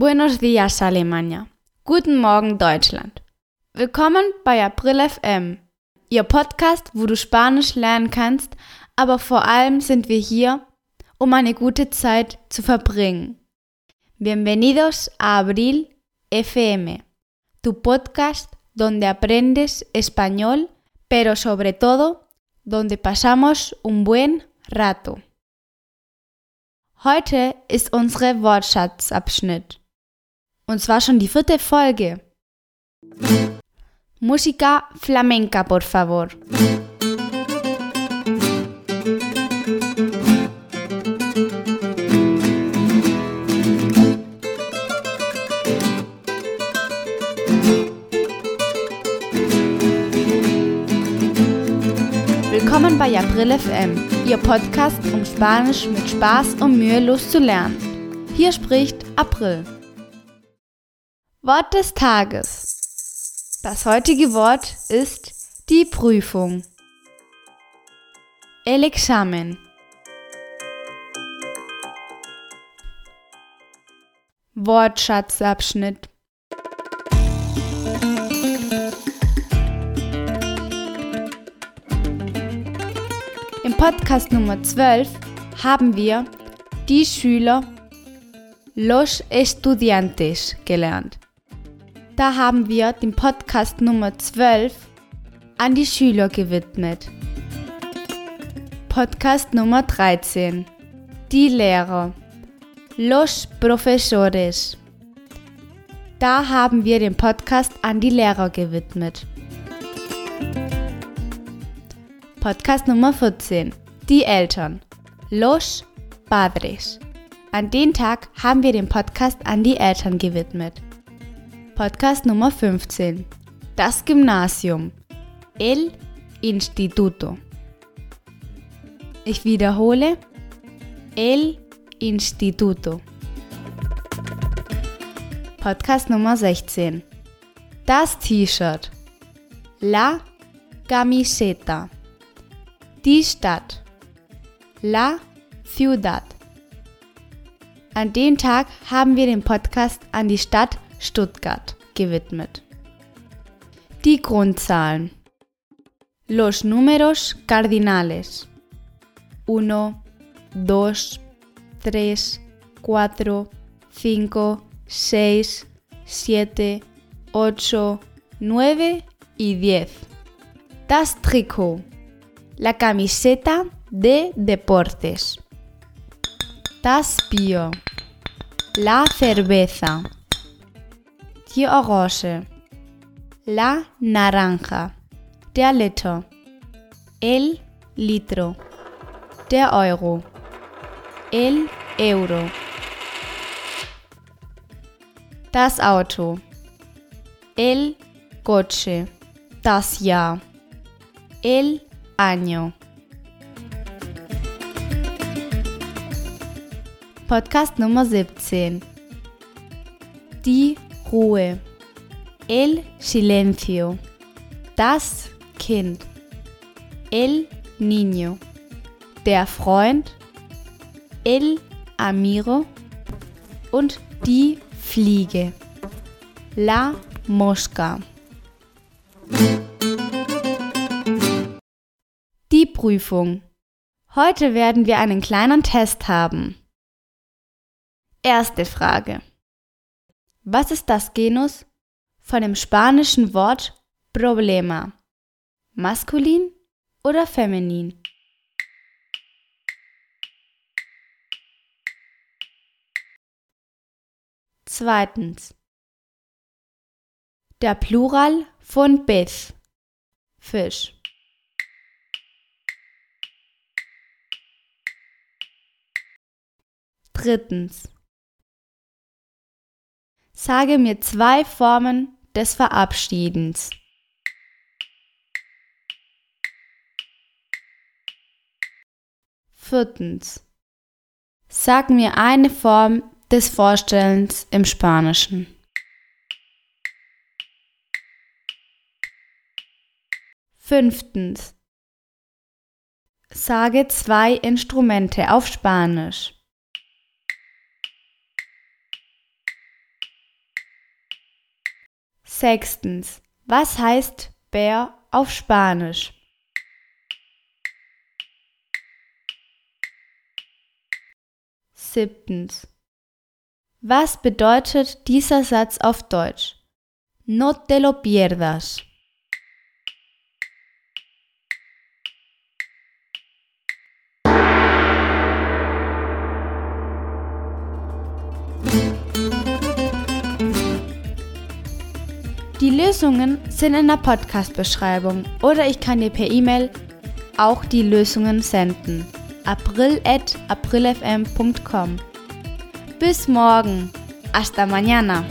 Buenos dias Alemania. Guten Morgen Deutschland. Willkommen bei April FM, Ihr Podcast, wo du Spanisch lernen kannst, aber vor allem sind wir hier, um eine gute Zeit zu verbringen. Bienvenidos a Abril FM, tu podcast donde aprendes español, pero sobre todo donde pasamos un buen rato. Heute ist unsere Wortschatzabschnitt. Und zwar schon die vierte Folge. Música flamenca, por favor. Willkommen bei April FM, Ihr Podcast, um Spanisch mit Spaß und mühelos zu lernen. Hier spricht April. Wort des Tages. Das heutige Wort ist die Prüfung. El examen. Wortschatzabschnitt. Im Podcast Nummer 12 haben wir die Schüler Los Estudiantes gelernt. Da haben wir den Podcast Nummer 12 an die Schüler gewidmet. Podcast Nummer 13 Die Lehrer Los Profesores. Da haben wir den Podcast an die Lehrer gewidmet. Podcast Nummer 14. Die Eltern. Los Padres. An den Tag haben wir den Podcast an die Eltern gewidmet. Podcast Nummer 15. Das Gymnasium. El Instituto. Ich wiederhole. El Instituto. Podcast Nummer 16. Das T-Shirt. La Camiseta. Die Stadt. La Ciudad. An dem Tag haben wir den Podcast an die Stadt Stuttgart gewidmet. Die Grundzahlen. Los números cardinales. 1, 2, 3, 4, 5, 6, 7, 8, 9 y 10. Das Trikot la camiseta de deportes. Das Bier. La cerveza. Die Orange. La naranja. Der Liter. El litro. Der Euro. El euro. Das Auto. El coche. Das Jahr. El año. Podcast Nummer 17. Die Ruhe. El silencio. Das Kind. El niño. Der Freund. El amigo. Und die Fliege. La mosca. Die Prüfung. Heute werden wir einen kleinen Test haben. Erste Frage. Was ist das Genus von dem spanischen Wort Problema? Maskulin oder feminin? Zweitens. Der Plural von Beth. Fisch. Drittens. Sage mir zwei Formen des Verabschiedens. Viertens. Sag mir eine Form des Vorstellens im Spanischen. Fünftens. Sage zwei Instrumente auf Spanisch. Sechstens. Was heißt Bär auf Spanisch? Siebtens. Was bedeutet dieser Satz auf Deutsch? No te lo pierdas. Die Lösungen sind in der Podcast-Beschreibung oder ich kann dir per E-Mail auch die Lösungen senden. april.aprilfm.com Bis morgen. Hasta mañana.